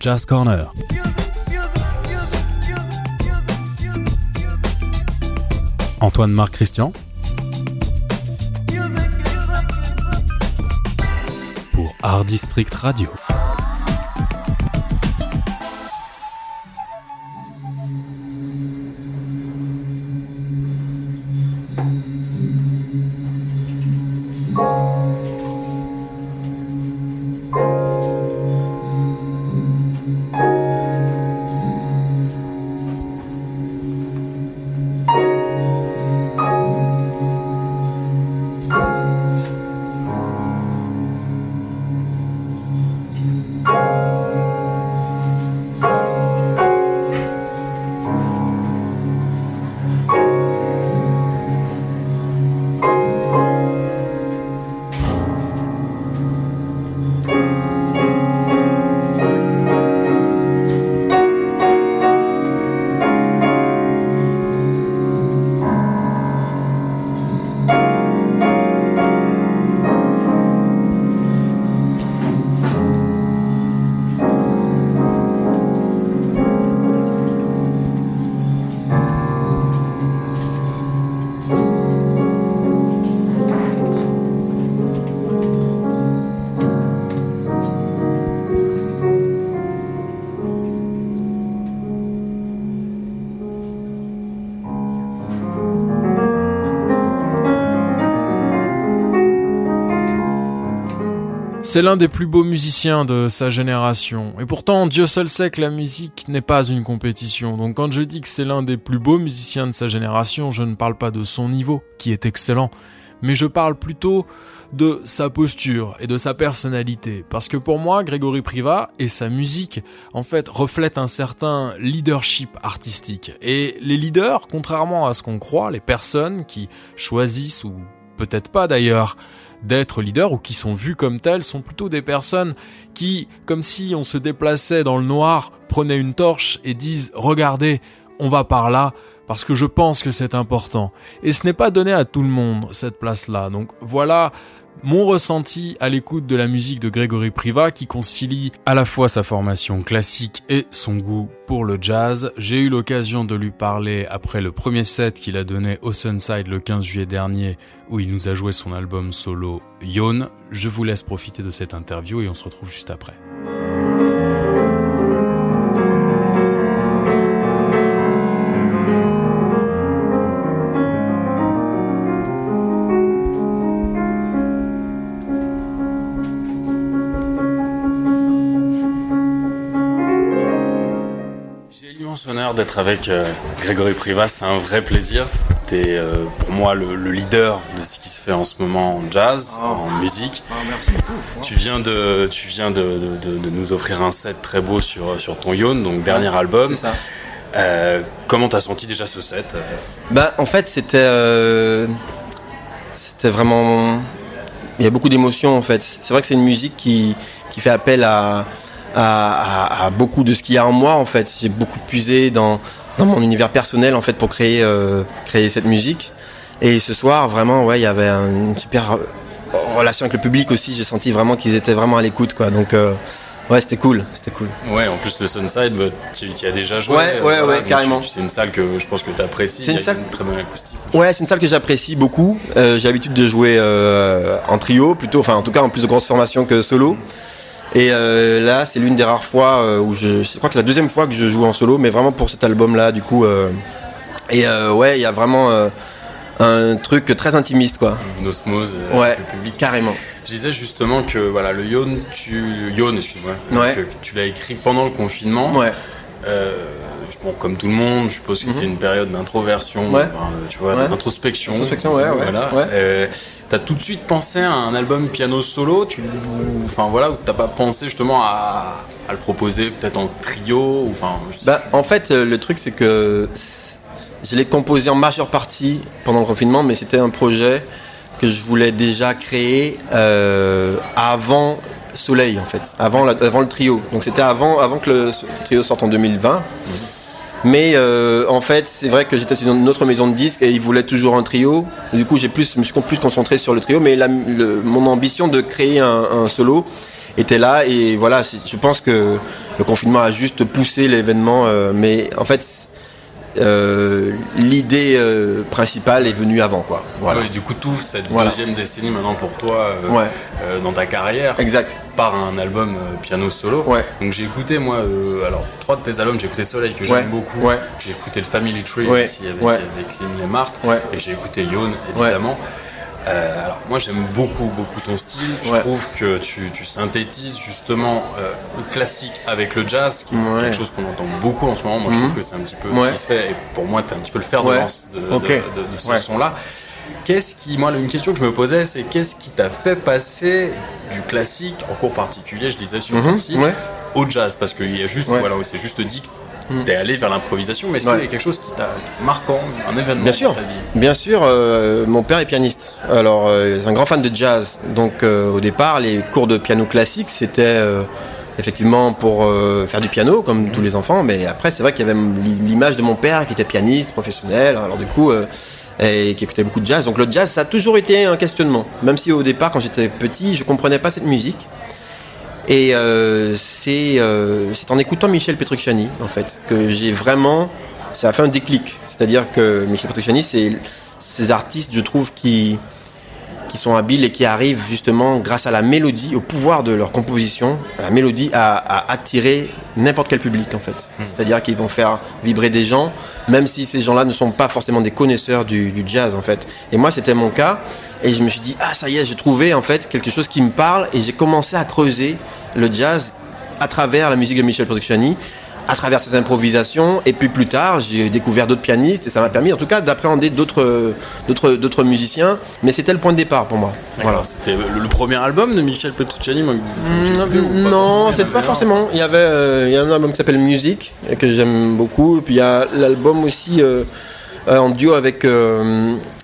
Jazz Corner. Antoine Marc Christian pour Art District Radio. C'est l'un des plus beaux musiciens de sa génération. Et pourtant, Dieu seul sait que la musique n'est pas une compétition. Donc quand je dis que c'est l'un des plus beaux musiciens de sa génération, je ne parle pas de son niveau, qui est excellent, mais je parle plutôt de sa posture et de sa personnalité. Parce que pour moi, Grégory Priva et sa musique, en fait, reflètent un certain leadership artistique. Et les leaders, contrairement à ce qu'on croit, les personnes qui choisissent, ou peut-être pas d'ailleurs, d'être leaders ou qui sont vus comme tels sont plutôt des personnes qui, comme si on se déplaçait dans le noir, prenaient une torche et disent regardez, on va par là parce que je pense que c'est important. Et ce n'est pas donné à tout le monde cette place-là. Donc voilà mon ressenti à l'écoute de la musique de Grégory Priva qui concilie à la fois sa formation classique et son goût pour le jazz. J'ai eu l'occasion de lui parler après le premier set qu'il a donné au Sunside le 15 juillet dernier où il nous a joué son album solo Yon. Je vous laisse profiter de cette interview et on se retrouve juste après. D'être avec euh, Grégory Privas, c'est un vrai plaisir. Tu es euh, pour moi le, leader de ce qui se fait en ce moment en jazz, ah. en musique. Ah, merci beaucoup. Tu viens, de, tu viens de, nous offrir un set très beau sur, sur ton Yon, donc dernier album. Ça. Euh, comment t'as senti déjà ce set Bah en fait c'était c'était vraiment il y a beaucoup d'émotions en fait. C'est vrai que c'est une musique qui, qui fait appel à à, beaucoup de ce qu'il y a en moi en fait. J'ai beaucoup puisé dans, dans mon univers personnel en fait pour créer, euh, créer cette musique. Et ce soir, vraiment, ouais, il y avait une super euh, relation avec le public aussi. J'ai senti vraiment qu'ils étaient vraiment à l'écoute, quoi. Donc, euh, ouais, c'était cool, c'était cool. Ouais, en plus le Sunside, bah, tu, y as déjà joué. Ouais, ouais, ouais, carrément. C'est une salle que je pense que tu apprécies. C'est une salle très bonne acoustique. Ouais, c'est une salle que j'apprécie beaucoup. J'ai l'habitude de jouer en trio, plutôt, enfin, en tout cas, en plus de grosses formations que solo. Et euh, là, c'est l'une des rares fois euh, où je, je crois que c'est la deuxième fois que je joue en solo, mais vraiment pour cet album-là, du coup. Euh, et ouais, il y a vraiment un truc très intimiste, quoi. Une osmose ouais, le public. Carrément. Je disais justement que voilà, le Yon, tu, excuse-moi, ouais. tu l'as écrit pendant le confinement. Ouais. Bon, comme tout le monde, je suppose que c'est mhm. une période d'introversion, ouais. tu vois, d'introspection. Introspection, ouais, voilà. ouais. T'as tout de suite pensé à un album piano solo, tu, enfin voilà, t'as pas pensé justement à, le proposer peut-être en trio, ou, enfin. Bah, en fait, euh, le truc c'est que je l'ai composé en majeure partie pendant le confinement, mais c'était un projet que je voulais déjà créer euh, avant Soleil en fait, avant, avant le trio. Donc c'était avant, avant que le, trio sorte en 2020. Mais euh, en fait, c'est vrai que j'étais sur une autre maison de disques et ils voulaient toujours un trio. du coup, j'ai plus, je me suis plus concentré sur le trio. Mais mon ambition de créer un, solo était là et voilà, je pense que le confinement a juste poussé l'événement, mais en fait euh, l'idée euh, principale est venue avant quoi. Voilà. du coup tout cette deuxième décennie maintenant pour toi euh, dans ta carrière. Exact. Par un album piano solo. Donc j'ai écouté moi alors trois de tes albums j'ai écouté Soleil que j'aime beaucoup. J'ai écouté le Family Tree aussi avec, avec Lynn et Marthe et j'ai écouté Yon évidemment. Euh, alors moi j'aime beaucoup beaucoup ton style. Je trouve que tu, synthétises justement euh, le classique avec le jazz, qui est quelque chose qu'on entend beaucoup en ce moment. Moi je trouve mhm. que c'est un petit peu ce qui se fait. Et pour moi tu es un petit peu le fer de lance de, ce son-là. Qu'est-ce qui, moi, une question que je me posais, c'est qu'est-ce qui t'a fait passer du classique, en cours particulier, je disais sur ton mhm. site, au jazz? Parce qu'il y a juste, voilà, c'est juste dit Mm. T'es allé vers l'improvisation, mais est-ce qu'il y a quelque chose qui t'a marquant, un événement Bien sûr, dans ta vie bien sûr. Euh, mon père est pianiste. Alors, euh, c'est un grand fan de jazz. Donc, euh, au départ, les cours de piano classique, c'était effectivement pour faire du piano, comme mm. tous les enfants. Mais après, c'est vrai qu'il y avait l'image de mon père qui était pianiste, professionnel. Alors, du coup et qui écoutait beaucoup de jazz. Donc le jazz, ça a toujours été un questionnement. Même si au départ, quand j'étais petit, je comprenais pas cette musique. Et euh, euh, c'est en écoutant Michel Petrucciani, en fait, que j'ai vraiment. Ça a fait un déclic. C'est-à-dire que Michel Petrucciani, c'est ces artistes, je trouve, qui, qui sont habiles et qui arrivent justement, grâce à la mélodie, au pouvoir de leur composition, la mélodie, à, attirer n'importe quel public, en fait. Hmm. C'est-à-dire qu'ils vont faire vibrer des gens, même si ces gens-là ne sont pas forcément des connaisseurs du, du jazz, en fait. Et moi, c'était mon cas. Et je me suis dit, ah, ça y est, j'ai trouvé, en fait, quelque chose qui me parle. Et j'ai commencé à creuser le jazz à travers la musique de Michel Petrucciani, à travers ses improvisations. Et puis plus tard, j'ai découvert d'autres pianistes et ça m'a permis, en tout cas, d'appréhender d'autres, d'autres, d'autres musiciens. Mais c'était le point de départ pour moi. Voilà. C'était le, premier album de Michel Petrucciani. Moi, mmh, non, c'était pas forcément. Il y avait, euh, il y a un album qui s'appelle Musique que j'aime beaucoup. Et puis il y a l'album aussi. Euh, en duo avec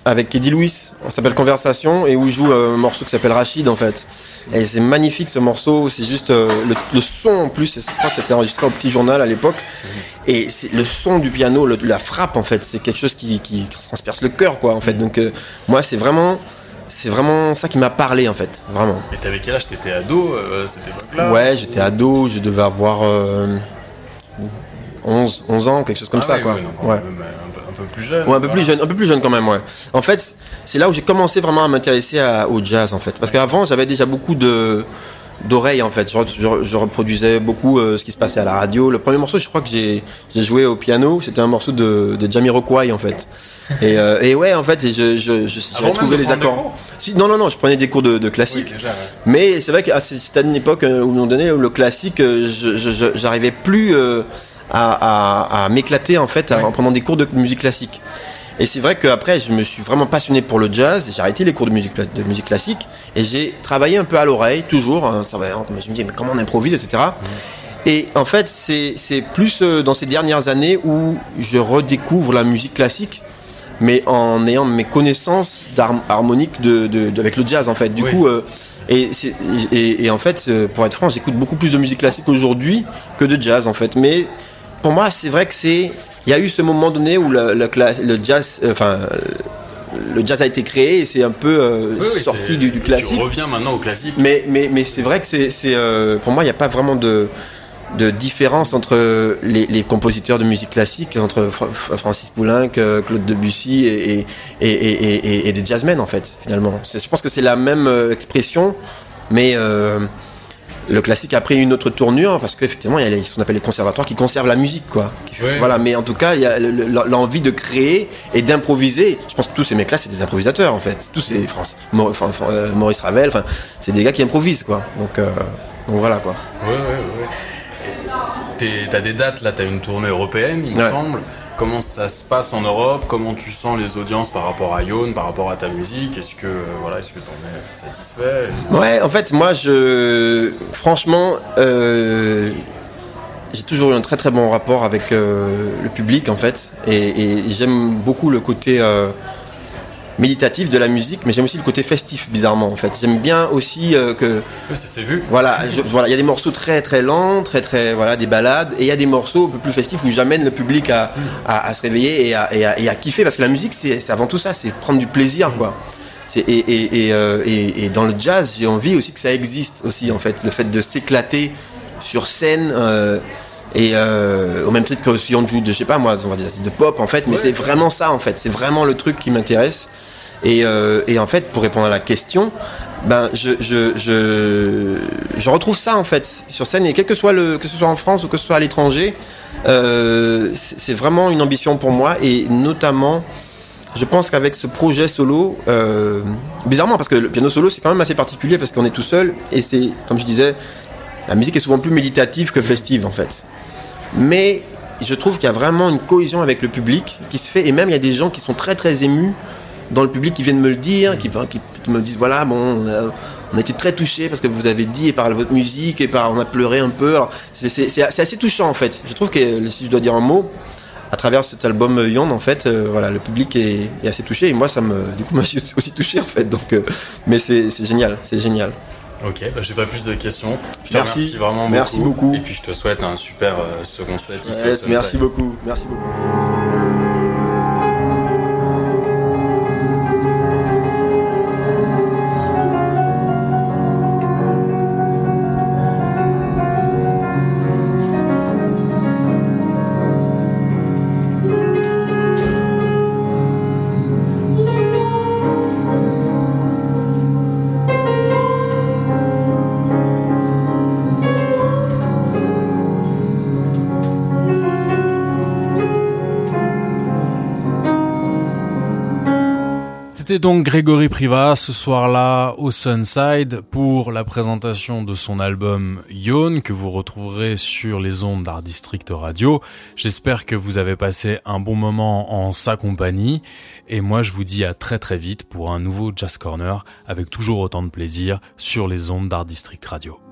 avec Eddie Louis, on s'appelle Conversation et où il joue un morceau qui s'appelle Rachid en fait. Et c'est magnifique ce morceau, c'est juste euh, le, son en plus, je crois que c'était enregistré au petit journal à l'époque. Et c'est le son du piano, la frappe en fait, c'est quelque chose qui, qui, transperce le cœur quoi en fait. Donc euh, moi c'est vraiment c'est vraiment ça qui m'a parlé en fait, vraiment. Et t'avais quel âge? T'étais ado euh, cette époque-là? Ouais, j'étais ado, je devais avoir 11, 11 ans, quelque chose comme ah ça quoi. ouais un peu plus jeune. Ouais, un peu plus jeune, un peu plus jeune quand même, ouais. En fait, c'est là où j'ai commencé vraiment à m'intéresser au jazz, en fait. Parce qu'avant, j'avais déjà beaucoup de d'oreilles en fait. Je, reproduisais beaucoup euh, ce qui se passait à la radio. Le premier morceau, je crois que j'ai joué au piano, c'était un morceau de, de Jamiroquai en fait. Et, euh, et, ouais, en fait, je, je, j'ai trouvé les accords. Si, non, non, non, je prenais des cours de, classique. Mais c'est vrai qu'à c'était une époque euh, où, moment donné, le classique, j'arrivais plus à, m'éclater en fait en prenant des cours de musique classique. Et c'est vrai qu'après, je me suis vraiment passionné pour le jazz. J'ai arrêté les cours de musique, de musique classique et j'ai travaillé un peu à l'oreille, toujours. Hein, ça va, je me disais, mais comment on improvise, etc. Et en fait, c'est plus euh, dans ces dernières années où je redécouvre la musique classique, mais en ayant mes connaissances harmoniques de, de, avec le jazz, en fait. Du coup, euh, et, et, et, en fait, euh, pour être franc, j'écoute beaucoup plus de musique classique aujourd'hui que de jazz, en fait. Mais pour moi, c'est vrai que c'est. Il y a eu ce moment donné où le, le, jazz, euh, enfin, le jazz a été créé et c'est un peu euh, sorti du, du, classique. Tu reviens maintenant au classique. Mais, mais, mais c'est vrai que c'est, euh, pour moi, il n'y a pas vraiment de, de différence entre les, les, compositeurs de musique classique, entre Francis Poulenc, Claude Debussy et, et, et, et, des jazzmen, en fait, finalement. Je pense que c'est la même expression, mais le classique a pris une autre tournure parce qu'effectivement il y a ce qu'on appelle les conservatoires qui conservent la musique quoi. Voilà, mais en tout cas il y a l'envie de créer et d'improviser. Je pense que tous ces mecs-là c'est des improvisateurs en fait. Tous ces France, euh, Maurice Ravel, enfin c'est des gars qui improvisent quoi. Donc, euh, donc voilà quoi. Ouais ouais ouais. T'as des dates là, t'as une tournée européenne il me semble comment ça se passe en Europe, comment tu sens les audiences par rapport à Ion, par rapport à ta musique, est-ce que euh, voilà, est-ce que t'en es satisfait? Ouais, en fait, moi, je, franchement, euh, j'ai toujours eu un très très bon rapport avec euh, le public en fait, et j'aime beaucoup le côté méditatif de la musique, mais j'aime aussi le côté festif, bizarrement, en fait. J'aime bien aussi euh, que. ça s'est vu. Voilà, voilà, il y a des morceaux très très lents, très très voilà, des balades, et il y a des morceaux un peu plus festifs où j'amène le public à, à, se réveiller et à, et, à, et à, kiffer, parce que la musique, c'est avant tout ça, c'est prendre du plaisir, quoi. Et, et, dans le jazz, j'ai envie aussi que ça existe aussi en fait, le fait de s'éclater sur scène. Et au même titre que si on joue de, je sais pas moi, on va dire de pop en fait, mais c'est vraiment ça en fait, c'est vraiment le truc qui m'intéresse. Et, et, en fait, pour répondre à la question, ben je, je, je, je, retrouve ça en fait sur scène. Et quel que soit le que ce soit en France ou que ce soit à l'étranger euh, c'est vraiment une ambition pour moi. Et notamment je pense qu'avec ce projet solo euh, bizarrement parce que le piano solo c'est quand même assez particulier parce qu'on est tout seul. Et c'est comme je disais la musique est souvent plus méditative que festive en fait mais je trouve qu'il y a vraiment une cohésion avec le public qui se fait et même il y a des gens qui sont très très émus dans le public qui viennent me le dire, qui, me disent voilà, bon, on a, été très touchés parce que vous avez dit et par votre musique et par on a pleuré un peu. C'est assez touchant en fait. Je trouve que si je dois dire un mot, à travers cet album Yonde, en fait, euh, voilà, le public est, assez touché et moi, ça me, du coup, moi, je suis aussi touché en fait. Donc, euh, mais c'est génial, c'est génial. Ok, bah, j'ai pas plus de questions. Je te merci, remercie vraiment merci beaucoup. Et puis je te souhaite un super euh, second set ici. merci beaucoup, merci beaucoup. C'était donc Grégory Priva ce soir-là au Sunside pour la présentation de son album Yawn que vous retrouverez sur les ondes d'Art District Radio. J'espère que vous avez passé un bon moment en sa compagnie et moi je vous dis à très très vite pour un nouveau Jazz Corner avec toujours autant de plaisir sur les ondes d'Art District Radio.